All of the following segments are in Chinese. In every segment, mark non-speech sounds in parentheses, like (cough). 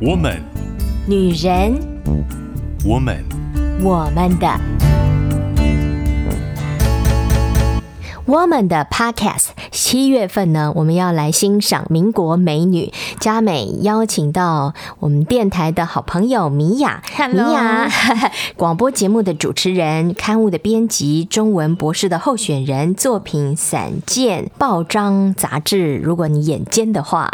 我们，女人，我们，我们的，我们的 Podcast。七月份呢，我们要来欣赏民国美女佳美，邀请到我们电台的好朋友米娅。米娅，(laughs) 广播节目的主持人，刊物的编辑，中文博士的候选人，作品散见报章杂志。如果你眼尖的话。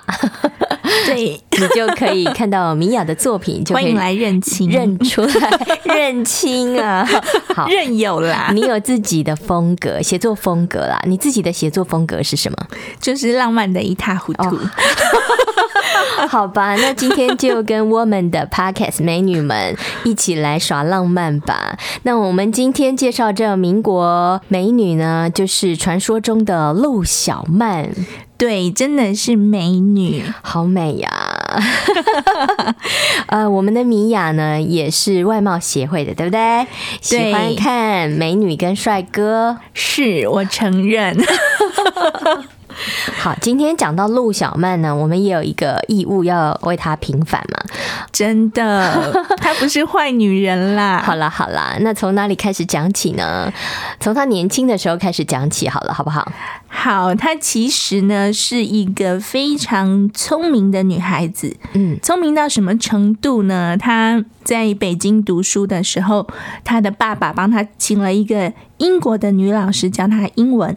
对，(laughs) 你就可以看到米娅的作品，就迎来认亲，认出来认亲啊！(laughs) 好，认有啦。你有自己的风格，写作风格啦。你自己的写作风格是什么？就是浪漫的一塌糊涂。Oh. (laughs) 好吧，那今天就跟我们的 Podcast 美女们一起来耍浪漫吧。那我们今天介绍这民国美女呢，就是传说中的陆小曼。对，真的是美女，好美呀！(laughs) 呃，我们的米娅呢，也是外貌协会的，对不对？喜欢看美女跟帅哥，是我承认。(laughs) (laughs) 好，今天讲到陆小曼呢，我们也有一个义务要为她平反嘛。真的，(laughs) 她不是坏女人啦。好啦好啦，那从哪里开始讲起呢？从她年轻的时候开始讲起好了，好不好？好，她其实呢是一个非常聪明的女孩子。嗯，聪明到什么程度呢？她在北京读书的时候，她的爸爸帮她请了一个英国的女老师教她英文。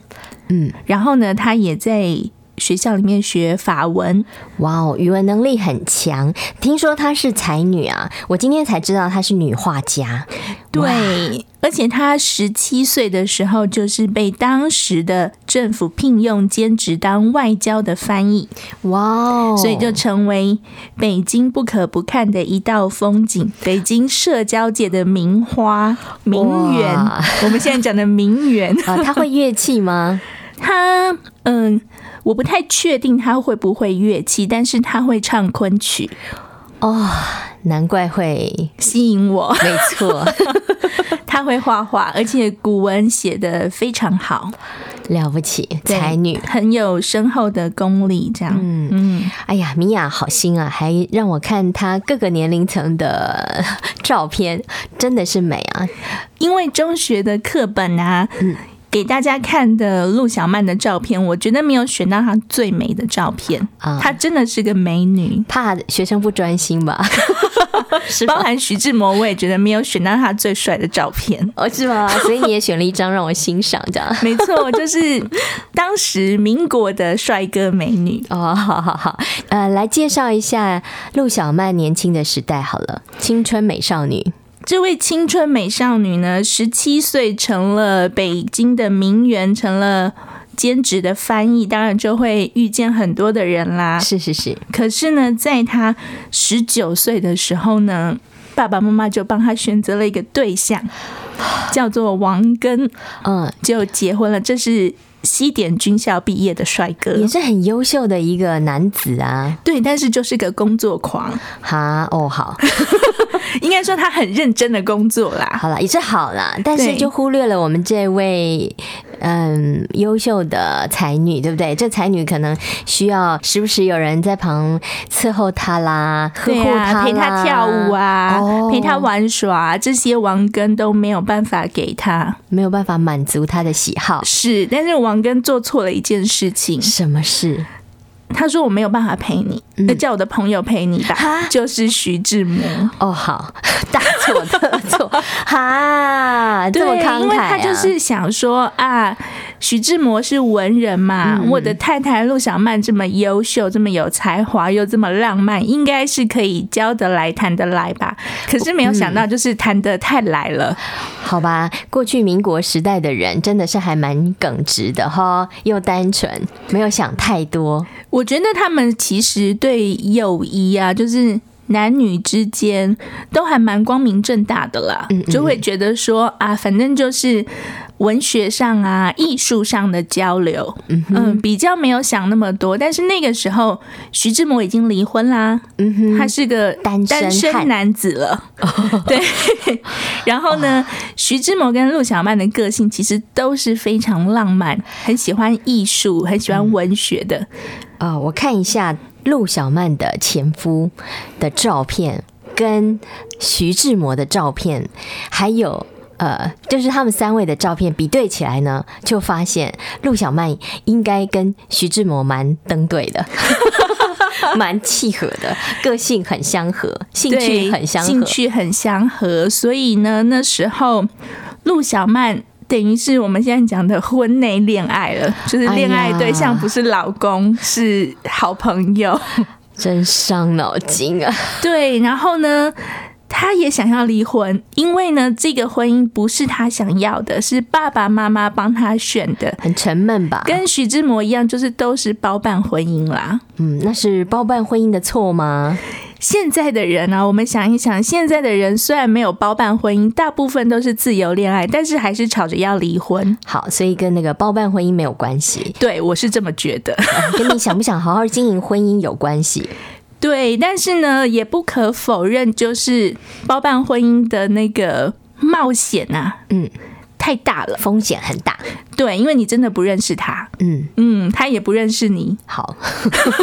嗯，然后呢，她也在学校里面学法文。哇哦，语文能力很强。听说她是才女啊，我今天才知道她是女画家。对，而且她十七岁的时候就是被当时的政府聘用兼职当外交的翻译。哇哦，所以就成为北京不可不看的一道风景，北京社交界的名花名媛。我们现在讲的名媛 (laughs) 啊，她会乐器吗？她嗯。我不太确定他会不会乐器，但是他会唱昆曲哦，难怪会吸引我。没错，(laughs) 他会画画，而且古文写的非常好，了不起，才女，很有深厚的功力。这样，嗯嗯，哎呀，米娅好心啊，还让我看她各个年龄层的 (laughs) 照片，真的是美啊。因为中学的课本啊，嗯。给大家看的陆小曼的照片，我觉得没有选到她最美的照片啊！她真的是个美女，怕学生不专心吧？(laughs) 是包含徐志摩，我也觉得没有选到他最帅的照片，哦，是吗？所以你也选了一张让我欣赏，这样没错，就是当时民国的帅哥美女 (laughs) 哦。好好好，呃，来介绍一下陆小曼年轻的时代好了，青春美少女。这位青春美少女呢，十七岁成了北京的名媛，成了兼职的翻译，当然就会遇见很多的人啦。是是是。可是呢，在她十九岁的时候呢，爸爸妈妈就帮她选择了一个对象，叫做王根，嗯，就结婚了。这是。西点军校毕业的帅哥，也是很优秀的一个男子啊。对，但是就是个工作狂。哈哦，好，(laughs) 应该说他很认真的工作啦。好了，也是好啦，但是就忽略了我们这位嗯优秀的才女，对不对？这才女可能需要时不时有人在旁伺候她啦，呵护她啦，陪她跳舞啊，哦、陪她玩耍，这些王根都没有办法给她，没有办法满足她的喜好。是，但是王。根做错了一件事情，什么事？他说我没有办法陪你，那、嗯、叫我的朋友陪你吧。就是徐志摩。哦，好，大错特错，(laughs) 哈，这么慷慨、啊、因为他就是想说啊，徐志摩是文人嘛，嗯、我的太太陆小曼这么优秀，这么有才华，又这么浪漫，应该是可以交得来、谈得来吧。可是没有想到，就是谈得太来了。嗯、好吧，过去民国时代的人真的是还蛮耿直的哈，又单纯，没有想太多。我觉得他们其实对友谊啊，就是男女之间都还蛮光明正大的啦，就会觉得说啊，反正就是文学上啊、艺术上的交流，嗯，比较没有想那么多。但是那个时候，徐志摩已经离婚啦，他是个单身男子了，(laughs) 对。然后呢，徐志摩跟陆小曼的个性其实都是非常浪漫，很喜欢艺术，很喜欢文学的。啊、哦，我看一下陆小曼的前夫的照片，跟徐志摩的照片，还有呃，就是他们三位的照片比对起来呢，就发现陆小曼应该跟徐志摩蛮登对的。(laughs) 蛮契合的，个性很相合，兴趣很相合，兴趣很相合。所以呢，那时候陆小曼等于是我们现在讲的婚内恋爱了，就是恋爱对象不是老公，哎、是好朋友，(laughs) 真伤脑筋啊！(laughs) 对，然后呢？他也想要离婚，因为呢，这个婚姻不是他想要的，是爸爸妈妈帮他选的，很沉闷吧？跟徐志摩一样，就是都是包办婚姻啦。嗯，那是包办婚姻的错吗？现在的人呢、啊，我们想一想，现在的人虽然没有包办婚姻，大部分都是自由恋爱，但是还是吵着要离婚。好，所以跟那个包办婚姻没有关系。对，我是这么觉得，(laughs) 跟你想不想好好经营婚姻有关系。(laughs) 对，但是呢，也不可否认，就是包办婚姻的那个冒险啊，嗯。太大了，风险很大。对，因为你真的不认识他，嗯嗯，他也不认识你，好，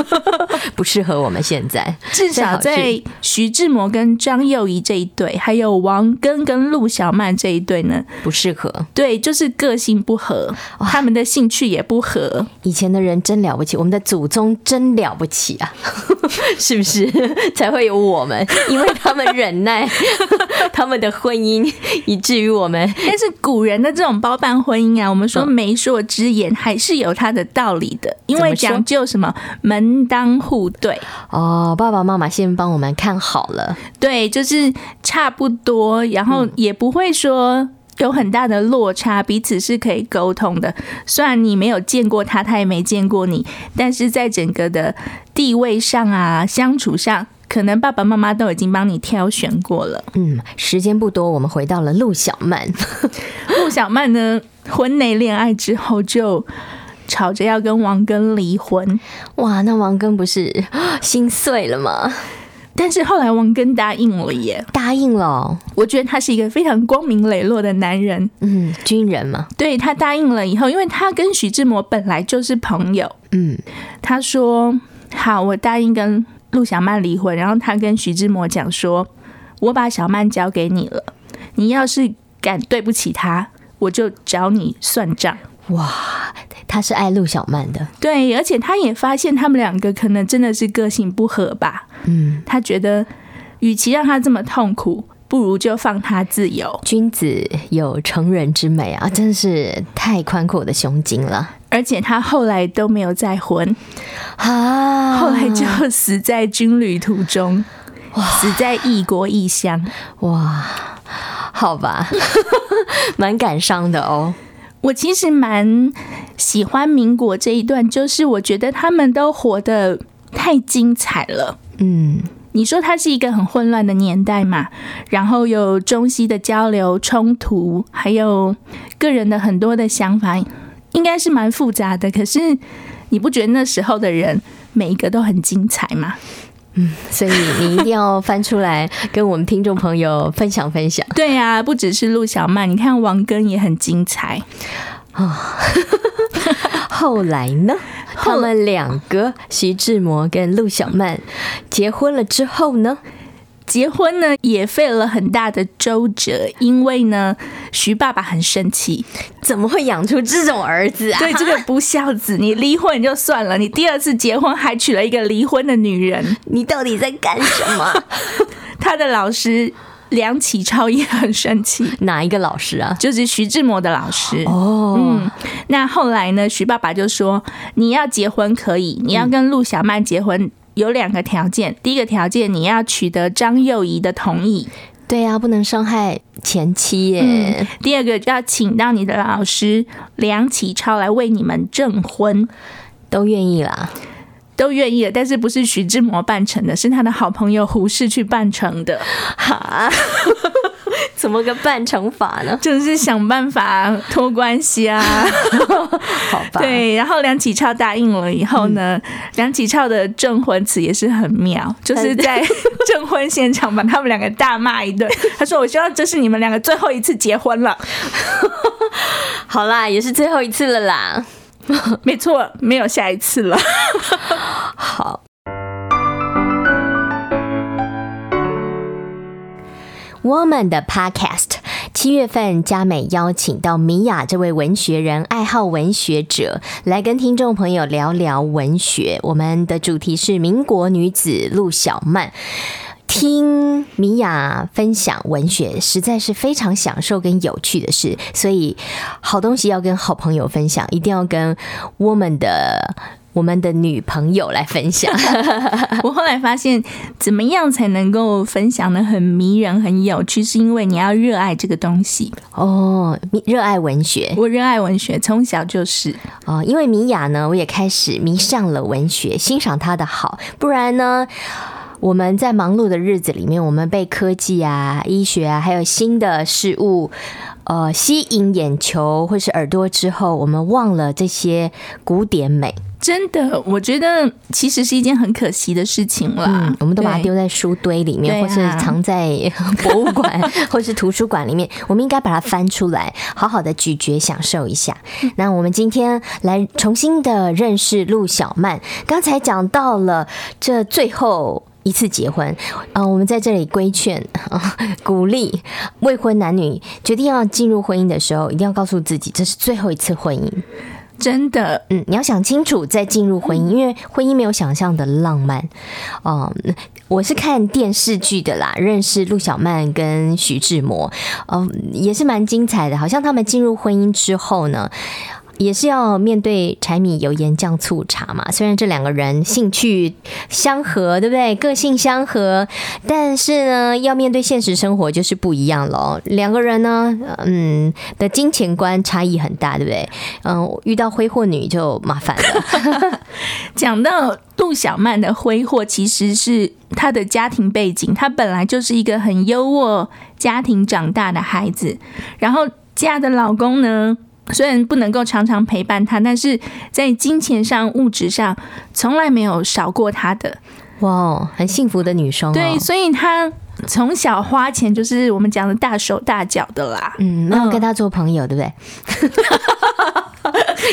(laughs) 不适合我们现在。至少在徐志摩跟张幼仪这一对，还有王根跟陆小曼这一对呢，不适合。对，就是个性不合，他们的兴趣也不合。以前的人真了不起，我们的祖宗真了不起啊，(laughs) 是不是？(laughs) 才会有我们，因为他们忍耐 (laughs) 他们的婚姻，以至于我们。(laughs) 但是古人。的这种包办婚姻啊，我们说媒妁之言还是有它的道理的，因为讲究什么门当户对哦。爸爸妈妈先帮我们看好了，对，就是差不多，然后也不会说有很大的落差，彼此是可以沟通的。虽然你没有见过他，他也没见过你，但是在整个的地位上啊，相处上。可能爸爸妈妈都已经帮你挑选过了。嗯，时间不多，我们回到了陆小曼。(laughs) 陆小曼呢，婚内恋爱之后就吵着要跟王根离婚。哇，那王根不是心碎了吗？但是后来王根答应了耶，答应了。我觉得他是一个非常光明磊落的男人。嗯，军人嘛。对，他答应了以后，因为他跟徐志摩本来就是朋友。嗯，他说：“好，我答应跟。”陆小曼离婚，然后他跟徐志摩讲说：“我把小曼交给你了，你要是敢对不起她，我就找你算账。”哇，他是爱陆小曼的，对，而且他也发现他们两个可能真的是个性不合吧。嗯，他觉得与其让他这么痛苦，不如就放他自由。君子有成人之美啊，真是太宽阔的胸襟了。而且他后来都没有再婚啊，后来就死在军旅途中，死在异国异乡。哇，好吧，(laughs) 蛮感伤的哦。我其实蛮喜欢民国这一段，就是我觉得他们都活得太精彩了。嗯。你说它是一个很混乱的年代嘛，然后有中西的交流冲突，还有个人的很多的想法，应该是蛮复杂的。可是你不觉得那时候的人每一个都很精彩吗？嗯，所以你一定要翻出来跟我们听众朋友分享分享。对啊，不只是陆小曼，你看王根也很精彩啊。哦、(laughs) 后来呢？他们两个，徐志摩跟陆小曼结婚了之后呢，结婚呢也费了很大的周折，因为呢，徐爸爸很生气，怎么会养出这种儿子啊？对，这个不孝子，你离婚就算了，你第二次结婚还娶了一个离婚的女人，(laughs) 你到底在干什么？(laughs) 他的老师。梁启超也很生气，哪一个老师啊？就是徐志摩的老师。哦，嗯，那后来呢？徐爸爸就说：“你要结婚可以，你要跟陆小曼结婚，有两个条件。第一个条件，你要取得张幼仪的同意。对呀，不能伤害前妻耶。嗯，第二个，要请到你的老师梁启超来为你们证婚，都愿意啦。”都愿意了，但是不是徐志摩办成的，是他的好朋友胡适去办成的。哈，(laughs) 怎么个办成法呢？就是想办法托关系啊。好吧。对，然后梁启超答应了以后呢，嗯、梁启超的证婚词也是很妙，就是在证 (laughs) 婚现场把他们两个大骂一顿。他说：“我希望这是你们两个最后一次结婚了。(laughs) ”好啦，也是最后一次了啦。(laughs) 没错没有下一次了。好。Woman 的 podcast 七月份佳美邀请到米娅这位文学人爱好文学者来跟听众朋友聊聊文学。我们的主题是民国女子陆小曼。听米娅分享文学，实在是非常享受跟有趣的事。所以，好东西要跟好朋友分享，一定要跟 Woman 的。我们的女朋友来分享。(laughs) 我后来发现，怎么样才能够分享的很迷人、很有趣？是因为你要热爱这个东西哦，热爱文学。我热爱文学，从小就是哦。因为米娅呢，我也开始迷上了文学，欣赏她的好。不然呢，我们在忙碌的日子里面，我们被科技啊、医学啊，还有新的事物。呃，吸引眼球或是耳朵之后，我们忘了这些古典美。真的，我觉得其实是一件很可惜的事情了。嗯，我们都把它丢在书堆里面，或是藏在博物馆 (laughs) 或是图书馆里面。我们应该把它翻出来，好好的咀嚼享受一下。那我们今天来重新的认识陆小曼。刚才讲到了这最后。一次结婚啊、呃，我们在这里规劝啊，(laughs) 鼓励未婚男女决定要进入婚姻的时候，一定要告诉自己，这是最后一次婚姻。真的，嗯，你要想清楚再进入婚姻，因为婚姻没有想象的浪漫。嗯，我是看电视剧的啦，认识陆小曼跟徐志摩，嗯，也是蛮精彩的。好像他们进入婚姻之后呢。也是要面对柴米油盐酱醋茶嘛。虽然这两个人兴趣相合，对不对？个性相合，但是呢，要面对现实生活就是不一样了。两个人呢，嗯，的金钱观差异很大，对不对？嗯，遇到挥霍女就麻烦了。(laughs) 讲到陆小曼的挥霍，其实是她的家庭背景，她本来就是一个很优渥家庭长大的孩子，然后嫁的老公呢，虽然不能够常常陪伴他，但是在金钱上、物质上从来没有少过他的。哇，很幸福的女生哦。对，所以她从小花钱就是我们讲的大手大脚的啦。嗯，没有跟她做朋友，对不对？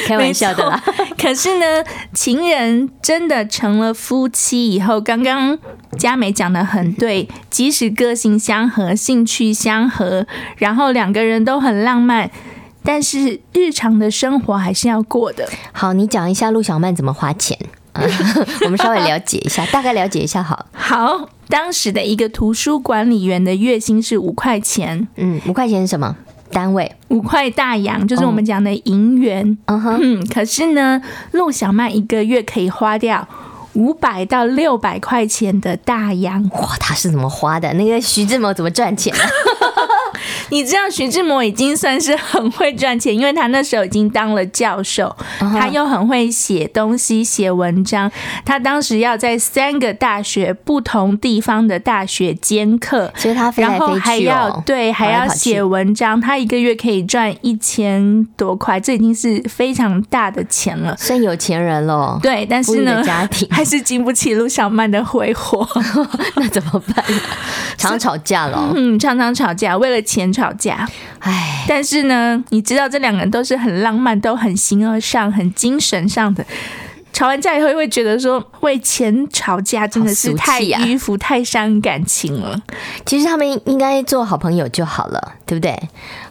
开玩笑的啦。可是呢，情人真的成了夫妻以后，刚刚佳美讲的很对，即使个性相合、兴趣相合，然后两个人都很浪漫。但是日常的生活还是要过的。好，你讲一下陆小曼怎么花钱，(laughs) 我们稍微了解一下，大概了解一下好。好，当时的一个图书管理员的月薪是五块钱。嗯，五块钱是什么单位？五块大洋，就是我们讲的银元。嗯哼。嗯，可是呢，陆小曼一个月可以花掉五百到六百块钱的大洋。哇，他是怎么花的？那个徐志摩怎么赚钱？你知道徐志摩已经算是很会赚钱，因为他那时候已经当了教授，他又很会写东西、写文章。他当时要在三个大学不同地方的大学兼课，所以他飞来飞去哦，然后还要对，还要写文章。他一个月可以赚一千多块，这已经是非常大的钱了，算有钱人了。对，但是呢，家庭还是经不起陆小曼的挥霍，(laughs) 那怎么办？(laughs) 常常吵架了，嗯，常常吵架，为了钱吵架，唉，但是呢，你知道这两个人都是很浪漫，都很形而上，很精神上的。吵完架以后，会觉得说为钱吵架真的是太迂腐、太伤感情了。其实他们应该做好朋友就好了，对不对？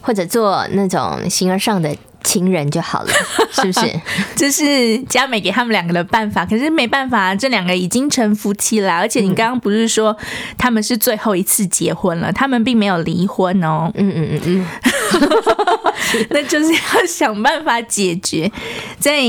或者做那种形而上的。情人就好了，(laughs) 是不是？(laughs) 这是佳美给他们两个的办法。可是没办法，这两个已经成夫妻了。而且你刚刚不是说他们是最后一次结婚了？他们并没有离婚哦。嗯嗯嗯嗯，(laughs) 那就是要想办法解决。在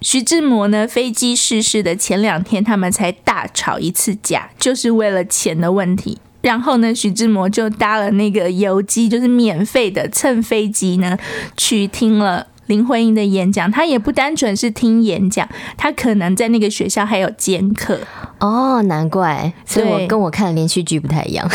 徐志摩呢飞机失事的前两天，他们才大吵一次架，就是为了钱的问题。然后呢，徐志摩就搭了那个游机，就是免费的乘飞机呢，去听了林徽因的演讲。他也不单纯是听演讲，他可能在那个学校还有兼课。哦，难怪，所以我跟我看的连续剧不太一样。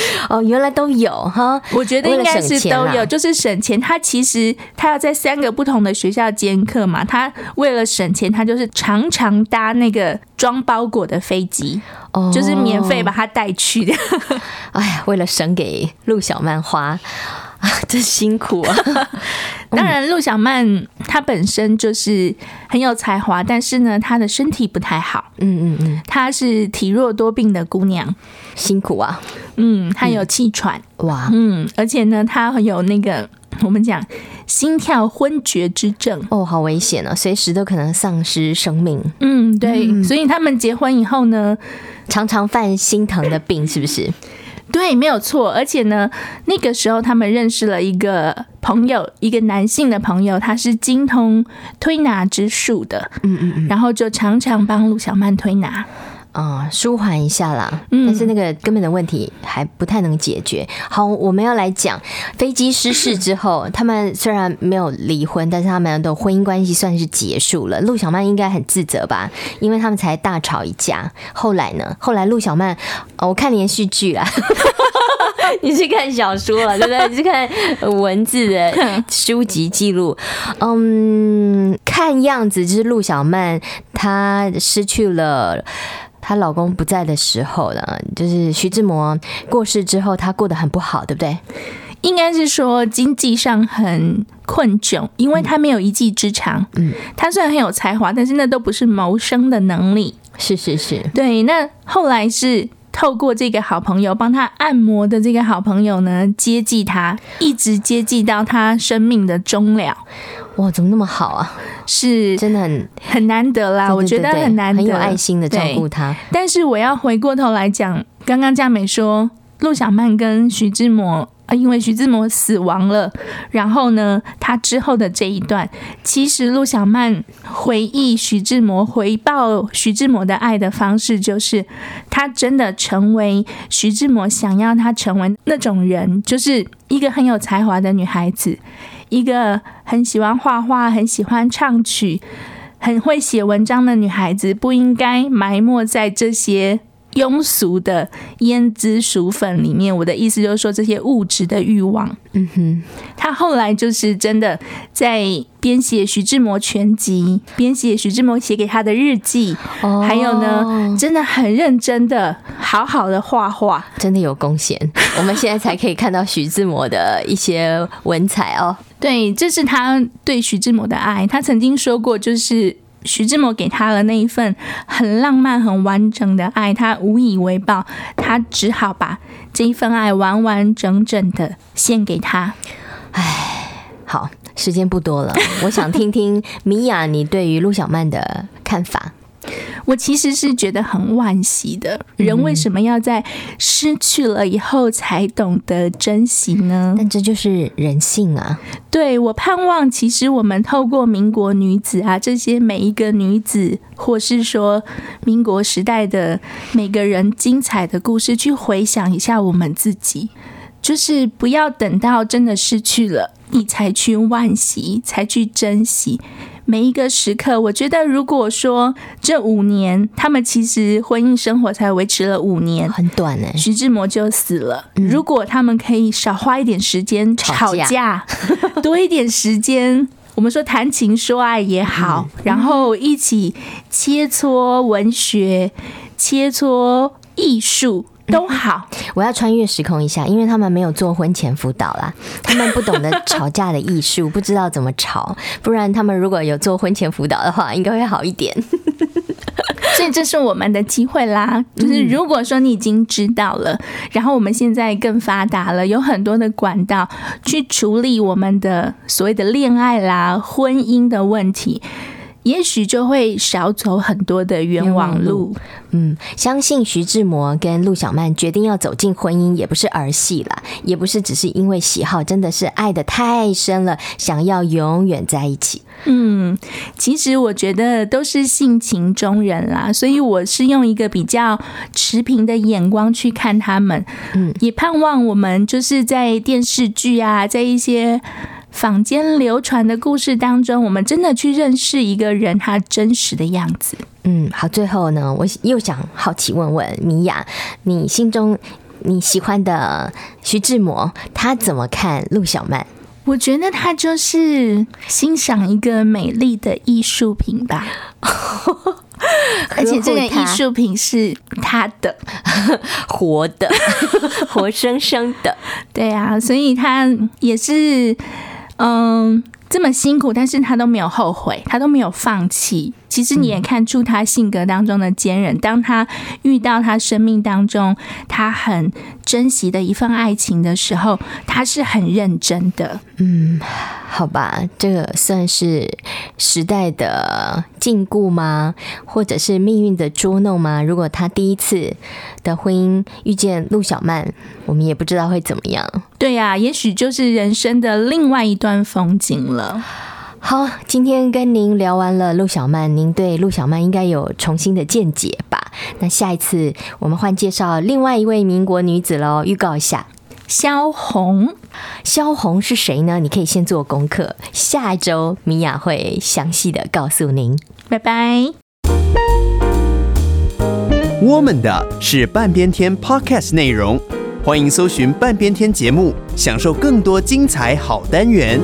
(laughs) 哦，原来都有哈，我觉得应该是都有，就是省钱。他其实他要在三个不同的学校兼课嘛，他为了省钱，他就是常常搭那个装包裹的飞机，哦，就是免费把他带去的。(laughs) 哎呀，为了省给陆小曼花，啊，真辛苦啊。(laughs) 当然，陆小曼她本身就是很有才华，但是呢，她的身体不太好。嗯嗯嗯，她是体弱多病的姑娘，辛苦啊。嗯，她有气喘，哇，嗯，而且呢，她有那个我们讲心跳昏厥之症。哦，好危险啊，随时都可能丧失生命。嗯，对，嗯，所以他们结婚以后呢，常常犯心疼的病，是不是？对，没有错。而且呢，那个时候他们认识了一个朋友，一个男性的朋友，他是精通推拿之术的。嗯嗯嗯，然后就常常帮陆小曼推拿。啊、嗯，舒缓一下啦，但是那个根本的问题还不太能解决。好，我们要来讲飞机失事之后，他们虽然没有离婚，但是他们的婚姻关系算是结束了。陆小曼应该很自责吧，因为他们才大吵一架。后来呢？后来陆小曼，哦、我看连续剧啦，(laughs) 你是看小说了，对不对？你是看文字的 (laughs) 书籍记录。嗯，看样子就是陆小曼她失去了。她老公不在的时候呢，就是徐志摩过世之后，她过得很不好，对不对？应该是说经济上很困窘，因为她没有一技之长。嗯，她虽然很有才华，但是那都不是谋生的能力。是是是，对。那后来是透过这个好朋友帮他按摩的这个好朋友呢，接济他，一直接济到他生命的终了。哇，怎么那么好啊？是真的很很难得啦，对对对对，我觉得很难得，很有爱心的照顾他。但是我要回过头来讲，刚刚佳美说陆小曼跟徐志摩啊，因为徐志摩死亡了，然后呢，他之后的这一段，其实陆小曼回忆徐志摩、回报徐志摩的爱的方式，就是他真的成为徐志摩想要他成为那种人，就是一个很有才华的女孩子。一个很喜欢画画、很喜欢唱曲、很会写文章的女孩子，不应该埋没在这些庸俗的胭脂薯粉里面。我的意思就是说，这些物质的欲望。嗯哼，他后来就是真的在编写徐志摩全集，编写徐志摩写给他的日记，哦，还有呢，真的很认真的、好好的画画，真的有贡献。(laughs) 我们现在才可以看到徐志摩的一些文采哦。对，这是他对徐志摩的爱。他曾经说过，就是徐志摩给他的那一份很浪漫、很完整的爱，他无以为报，他只好把这一份爱完完整整的献给他。唉，好，时间不多了，我想听听米娅你对于陆小曼的看法。我其实是觉得很惋惜的，人为什么要在失去了以后才懂得珍惜呢？但这就是人性啊！对，我盼望，其实我们透过民国女子啊，这些每一个女子，或是说民国时代的每个人精彩的故事，去回想一下我们自己，就是不要等到真的失去了，你才去惋惜，才去珍惜。每一个时刻，我觉得如果说这五年，他们其实婚姻生活才维持了五年，很短呢。徐志摩就死了。如果他们可以少花一点时间吵架，(laughs) 多一点时间，我们说谈情说爱也好，然后一起切磋文学，切磋艺术。都好，(laughs) 我要穿越时空一下，因为他们没有做婚前辅导啦，(laughs) 他们不懂得吵架的艺术，不知道怎么吵，不然他们如果有做婚前辅导的话，应该会好一点。(laughs) 所以这是我们的机会啦，就是如果说你已经知道了，然后我们现在更发达了，有很多的管道去处理我们的所谓的恋爱啦、婚姻的问题。也许就会少走很多的冤枉路。嗯，相信徐志摩跟陆小曼决定要走进婚姻，也不是儿戏啦，也不是只是因为喜好，真的是爱的太深了，想要永远在一起。嗯，其实我觉得都是性情中人啦，所以我是用一个比较持平的眼光去看他们。嗯，也盼望我们就是在电视剧啊，在一些。坊间流传的故事当中，我们真的去认识一个人他真实的样子。嗯，好，最后呢，我又想好奇问问米娅，你心中你喜欢的徐志摩，他怎么看陆小曼？我觉得他就是欣赏一个美丽的艺术品吧，(laughs) 而且这个艺术品是他的，活的，(laughs) 活生生的。对啊，所以他也是。嗯，这么辛苦，但是他都没有后悔，他都没有放弃。其实你也看出他性格当中的坚韧。当他遇到他生命当中他很珍惜的一份爱情的时候，他是很认真的。嗯，好吧，这个算是时代的禁锢吗？或者是命运的捉弄吗？如果他第一次的婚姻遇见陆小曼，我们也不知道会怎么样。对呀，也许就是人生的另外一段风景了。好，今天跟您聊完了陆小曼，您对陆小曼应该有重新的见解吧？那下一次我们换介绍另外一位民国女子喽，预告一下，萧红。萧红是谁呢？你可以先做功课，下一周米娅会详细的告诉您。拜拜。我们的是半边天 Podcast 内容，欢迎搜寻半边天节目，享受更多精彩好单元。